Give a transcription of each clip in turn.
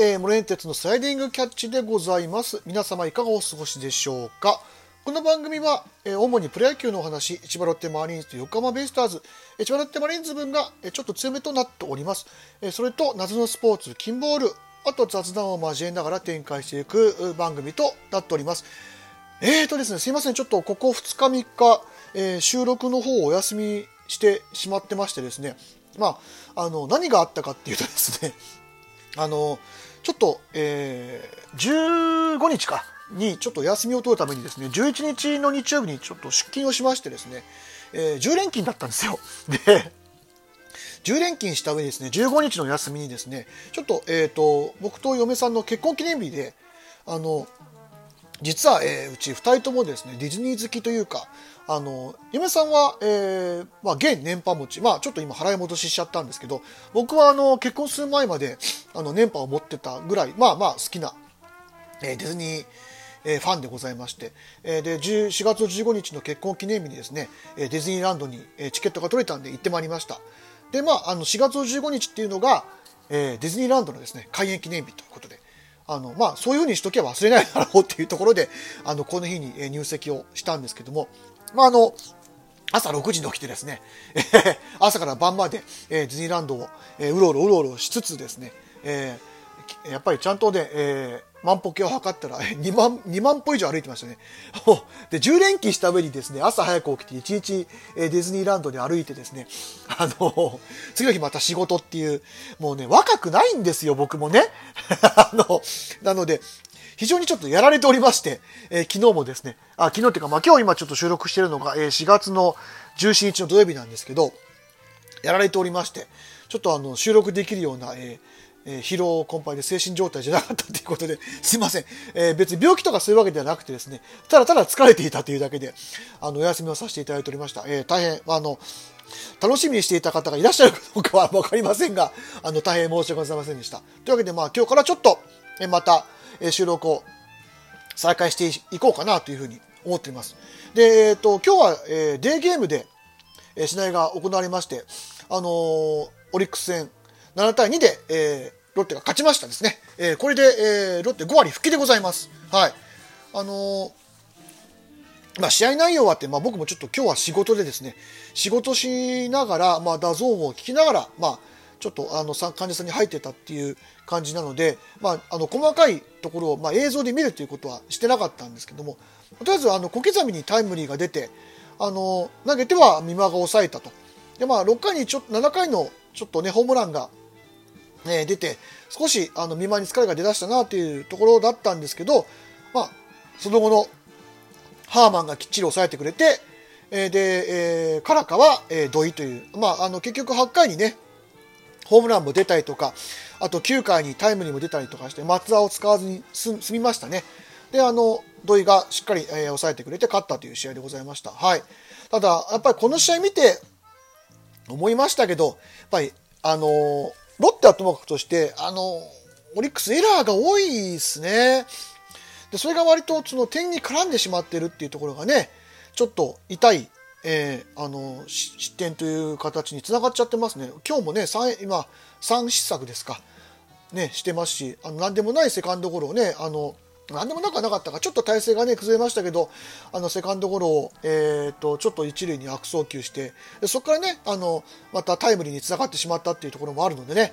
えー、モレンテツのスライディングキャッチでございます。皆様いかがお過ごしでしょうか？この番組は、えー主にプロ野球のお話、千葉ロッテマリーンズと横浜ベイスターズ、え千葉ロッテマリーンズ分が、えーちょっと強めとなっております。えそれと、謎のスポーツ、キンボール、あと雑談を交えながら展開していく番組となっております。えーとですね、すいません、ちょっとここ2日3日、え収録の方をお休みしてしまってましてですね、まあ、あの、何があったかっていうとですね、あの、ちょっと、えー15日か、にちょっと休みを取るためにですね、11日の日曜日にちょっと出勤をしましてですね、えー10連勤だったんですよ。で、10連勤した上にですね、15日の休みにですね、ちょっと、えっ、と、僕と嫁さんの結婚記念日で、あの、実は、えーうち2人ともですね、ディズニー好きというか、あの、嫁さんは、えーまあ、現年パ持ち、まあ、ちょっと今払い戻ししちゃったんですけど、僕は、あの、結婚する前まで、あの、年パを持ってたぐらい、まあまあ、好きな、えーディズニー、えファンでございまして、えで4月15日の結婚記念日にですね、えディズニーランドに、えチケットが取れたんで行ってまいりました。でまああの4月15日っていうのが、えディズニーランドのですね開園記念日ということであのまあそういうふうにしとけば忘れないだろうっていうところで あのこの日に入籍をしたんですけどもまああの朝6時に起きてですね、え 朝から晩まで、えーディズニーランドを、えーうろうろうろうろしつつですね、えーやっぱりちゃんとね、え万歩計を測ったら 2万 ,2 万歩以上歩いてましたね。で10連勤した上にですね朝早く起きて1日、ディズニーランドで歩いてですね あの次の日また仕事っていうもうね若くないんですよ僕もね。あのなので非常にちょっとやられておりまして、えー昨日もですね、あ、昨日っていうか、まあ今日今ちょっと収録してるのが、えー4月の17日の土曜日なんですけど、やられておりまして、ちょっとあの、収録できるような、えーえー疲労困憊で精神状態じゃなかったということで、すいません。えー別に病気とかそういうわけではなくてですね、ただただ疲れていたというだけで、あの、お休みをさせていただいておりました。えー大変、あの、楽しみにしていた方がいらっしゃるかどうかは分かりませんが、あの、大変申し訳ございませんでした。というわけで、まあ今日からちょっと、えまた、え収録を再開していこうかなというふうに思っています。で、えっ、と、今日は、えーデーゲームで、えー試合が行われまして、あのーオリックス戦7対2で、えーロッテが勝ちましたですね。えーこれで、えーロッテ5割復帰でございます。はい。あのーまあ、試合内容はって、まあ、僕もちょっと今日は仕事でですね、仕事しながら、まあ、 DAZN を聞きながら、まあ、ちょっとあのさ患者さんに入ってたっていう感じなので、まあ、あの細かいところを、まあ、映像で見るということはしてなかったんですけども、とりあえずあの小刻みにタイムリーが出て、あの投げては美馬が抑えたと。で、まあ、6回にちょっと、7回のちょっとね、ホームランが、えー出て、少しあの美馬に疲れが出だしたなというところだったんですけど、まあ、その後のハーマンがきっちり抑えてくれて、えーで、えーカラカは、えー土井という、まあ、あの結局8回にね、ホームランも出たりとか、あと9回にタイムリーも出たりとかして、松田を使わずに済済みましたね。で、あの、土井がしっかり、えー抑えてくれて勝ったという試合でございました。はい。ただ、やっぱりこの試合見て思いましたけど、やっぱり、あのーロッテはともかくとして、あのオリックスエラーが多いですね。でそれが割とその点に絡んでしまってるっていうところがねちょっと痛い、えーあの失点という形につながっちゃってますね今日もね三今3失策ですか、ね、してますしあのなんでもないセカンドゴロをねあの何でもなくはなかったかちょっと体勢がね崩れましたけどあのセカンドゴロを、えー、とちょっと一塁に悪送球してでそこからねあのまたタイムリーにつながってしまったっていうところもあるのでね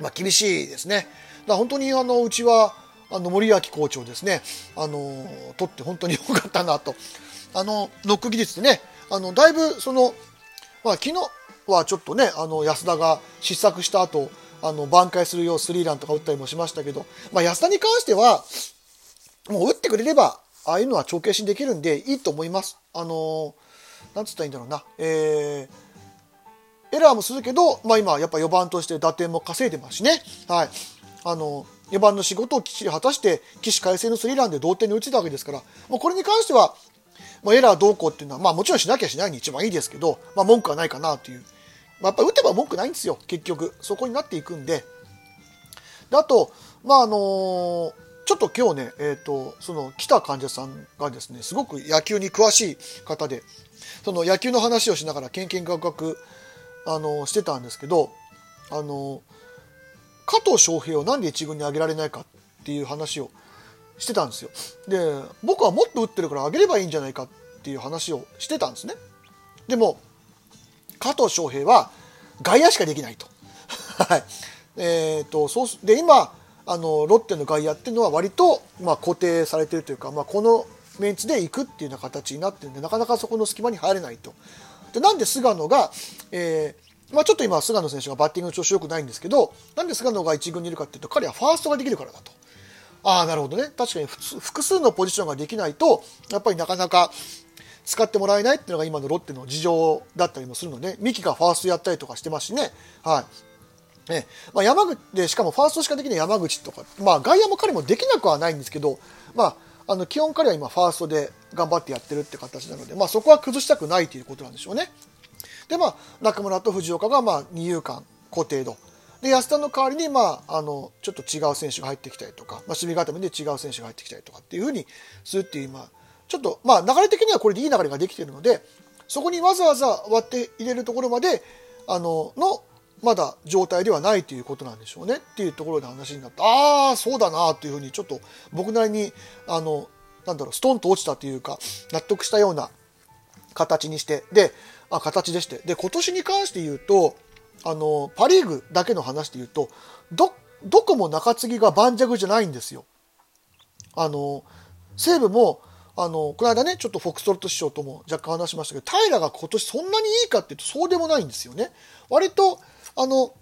まあ、厳しいですね。だ本当にあのうちはあの森脇校長ですね、あの取って本当に良かったなと。あのノック技術でね、あのだいぶその、まあ、昨日はちょっとね、あの安田が失策した後あの挽回するようスリーランとか打ったりもしましたけど、まあ、安田に関しては、もう打ってくれれば、ああいうのは帳消しにできるんでいいと思います。あのなんつったらいいんだろうな。えーエラーもするけど、まあ、今やっぱ4番として打点も稼いでますしね、はい、あの4番の仕事をきっちり果たして起死回生のスリーランで同点に打ちたわけですから。もうこれに関しては、まあ、エラーどうこうっていうのは、まあ、もちろんしなきゃしないに一番いいですけど、まあ、文句はないかなという、まあ、やっぱ打てば文句ないんですよ結局。そこになっていくんで。であとまああのちょっと今日ね、えー、とその来た患者さんがですねすごく野球に詳しい方でその野球の話をしながらけんけんがくがくあのしてたんですけどあの加藤翔平をなんで1軍に上げられないかっていう話をしてたんですよ。で、僕はもっと打ってるから上げればいいんじゃないかっていう話をしてたんですね。でも、加藤翔平は外野しかできないと。はい。えっ、ー、と、そうで、今、あの、ロッテの外野っていうのは割と、まあ、固定されてるというか、まあ、このメンツで行くっていうような形になってるんで、なかなかそこの隙間に入れないと。で、なんで菅野が、えー、まあ、ちょっと今、菅野選手がバッティングの調子良くないんですけど、なんで菅野が1軍にいるかっていうと、彼はファーストができるからだと。ああ、なるほどね。確かに複数のポジションができないと、やっぱりなかなか使ってもらえないっていうのが今のロッテの事情だったりもするので、三木がファーストやったりとかしてますしね。はい。ねまあ、山口で、しかもファーストしかできない山口とか、まあ外野も彼もできなくはないんですけど、まあ、あの基本彼は今ファーストで頑張ってやってるって形なので、まあ、そこは崩したくないということなんでしょうね。でまあ中村と藤岡がまあ二遊間固定度で安田の代わりに、まあ、あのちょっと違う選手が入ってきたりとか、まあ、守備固めで違う選手が入ってきたりとかっていうふうにするっていう、まあ、ちょっと、まあ、流れ的にはこれでいい流れができているのでそこにわざわざ割って入れるところまであののまだ状態ではないということなんでしょうねっていうところで話になったああそうだなというふうにちょっと僕なりにあのなんだろうストンと落ちたというか納得したような形にしてであ形でしてで今年に関して言うとあのパ・リーグだけの話で言うとどどこも中継ぎが盤石じゃないんですよ。あの西武もあのこの間ねちょっとフォックストロット師匠とも若干話しましたけど平が今年そんなにいいかっていうとそうでもないんですよね。割とあの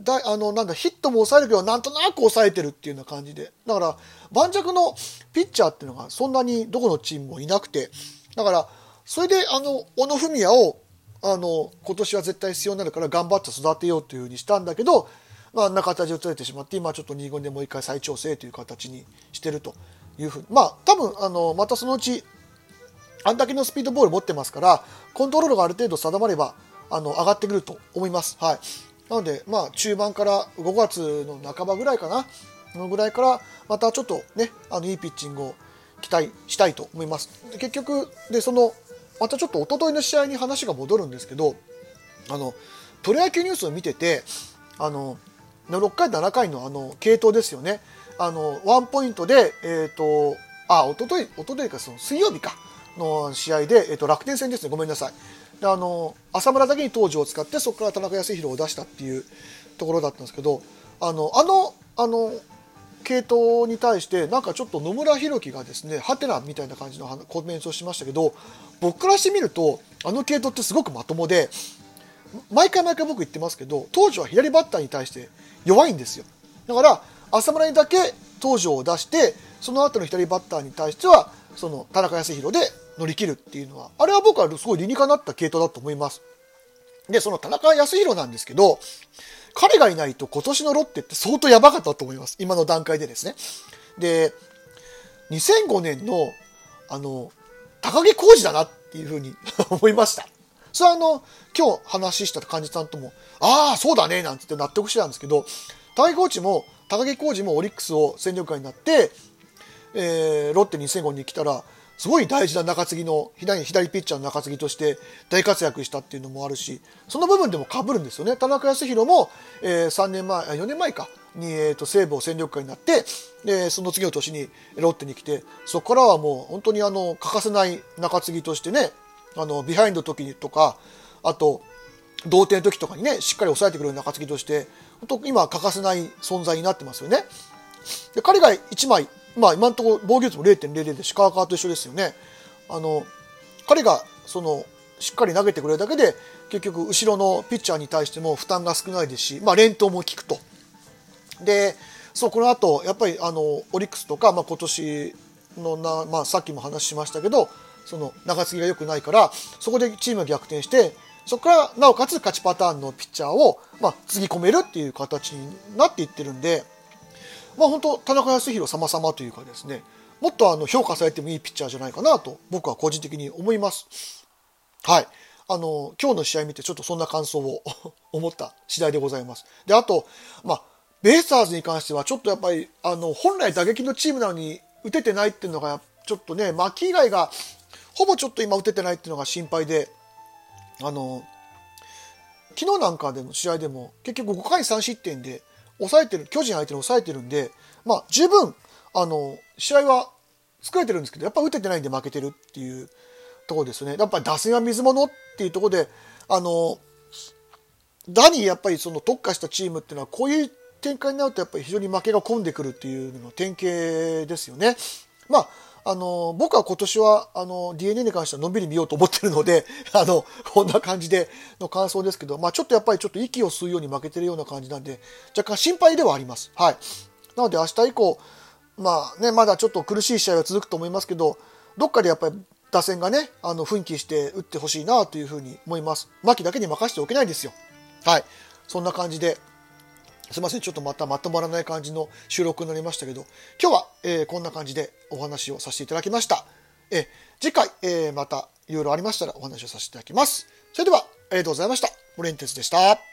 だあのなんだヒットも抑えるけどなんとなく抑えてるっていうような感じで。だから盤石のピッチャーっていうのがそんなにどこのチームもいなくて。だからそれであの小野文也をあの今年は絶対必要になるから頑張って育てようというふうにしたんだけど、まあ、あんな形を取れてしまって今ちょっと2軍でもう一回再調整という形にしてるというふうに。まあ多分あのまたそのうちあんだけのスピードボール持ってますからコントロールがある程度定まればあの上がってくると思います。はい、なので、まあ、中盤から5月の半ばぐらいかな。のぐらいからまたちょっとねあのいいピッチングを期待したいと思います。で結局でそのまたちょっと一昨日の試合に話が戻るんですけどあのプロ野球ニュースを見ててあの6回7回のあの系統ですよね。あのワンポイントでえっ、ー、とあ一昨日一昨日かその水曜日かの試合で、えー、と楽天戦ですね。ごめんなさい。あの浅村だけに当時を使ってそこから田中康弘を出したっていうところだったんですけどあのあのあの系統に対してなんかちょっと野村弘樹がですねハテナみたいな感じのコメントをしましたけど僕からしてみるとあの系統ってすごくまともで毎回毎回僕言ってますけど当時は左バッターに対して弱いんですよ。だから浅村にだけ東條を出してその後の左バッターに対してはその田中康弘で乗り切るっていうのはあれは僕はすごい理にかなった系統だと思いますでその田中康弘なんですけど彼がいないと今年のロッテって相当やばかったと思います。今の段階でですね。で、2005年の、あの、高木浩二だなっていうふうに 思いました。それはあの、今日話した患者さんとも、ああ、そうだね、なんて納得してたんですけど、高木コーチも、高木浩二もオリックスを戦力外になって、えー、ロッテ2005に来たら、すごい大事な中継ぎの左左ピッチャーの中継ぎとして大活躍したっていうのもあるしその部分でもかぶるんですよね田中康弘も、えー、3年前4年前かに、えーと、西武を戦力外になって、えー、その次の年にロッテに来てそこからはもう本当にあの欠かせない中継ぎとしてねあのビハインド時とかあと同点時とかにねしっかり抑えてくれる中継ぎとして本当今欠かせない存在になってますよね。で彼が1枚まあ、今のところ防御率も0.00で鹿川と一緒ですよね。あの彼がそのしっかり投げてくれるだけで結局後ろのピッチャーに対しても負担が少ないですし、まあ、連投も効くと。でそうこの後やっぱりあのオリックスとか、まあ、今年のな、まあ、さっきも話しましたけどその長継ぎが良くないからそこでチームが逆転してそこからなおかつ勝ちパターンのピッチャーを、まあ、つぎ込めるっていう形になっていってるんで。まあ本当田中康弘様々というかですねもっとあの評価されてもいいピッチャーじゃないかなと僕は個人的に思います。はい。あの、今日の試合見てちょっとそんな感想を 思った次第でございます。で、あと、まあ、ベイスターズに関してはちょっとやっぱり、あの、本来打撃のチームなのに打ててないっていうのが、ちょっとね、牧以外が、ほぼちょっと今打ててないっていうのが心配で、あの、昨日なんかでの試合でも結局5回3失点で抑えてる、巨人相手に抑えてるんで、まあ、十分、あの、試合は作れてるんですけど、やっぱ打ててないんで負けてるっていうところですよね。やっぱ打線は水物っていうところで、あの、打にやっぱりその特化したチームっていうのは、こういう展開になるとやっぱり非常に負けが込んでくるっていうのの典型ですよね。まあ、あの、僕は今年は、あの、DNA に関してはのんびり見ようと思ってるので、あの、こんな感じでの感想ですけど、まあちょっとやっぱりちょっと息を吸うように負けてるような感じなんで、若干心配ではあります。はい。なので明日以降、まあね、まだちょっと苦しい試合は続くと思いますけど、どっかでやっぱり打線がね、あの、奮起して打ってほしいなというふうに思います。牧だけに任せておけないですよ。はい。そんな感じで、すいません、ちょっとまたまとまらない感じの収録になりましたけど、今日は、えー、こんな感じでお話をさせていただきました。え、次回、えー、またいろいろありましたらお話をさせていただきます。それでは、ありがとうございました。オレンテスでした。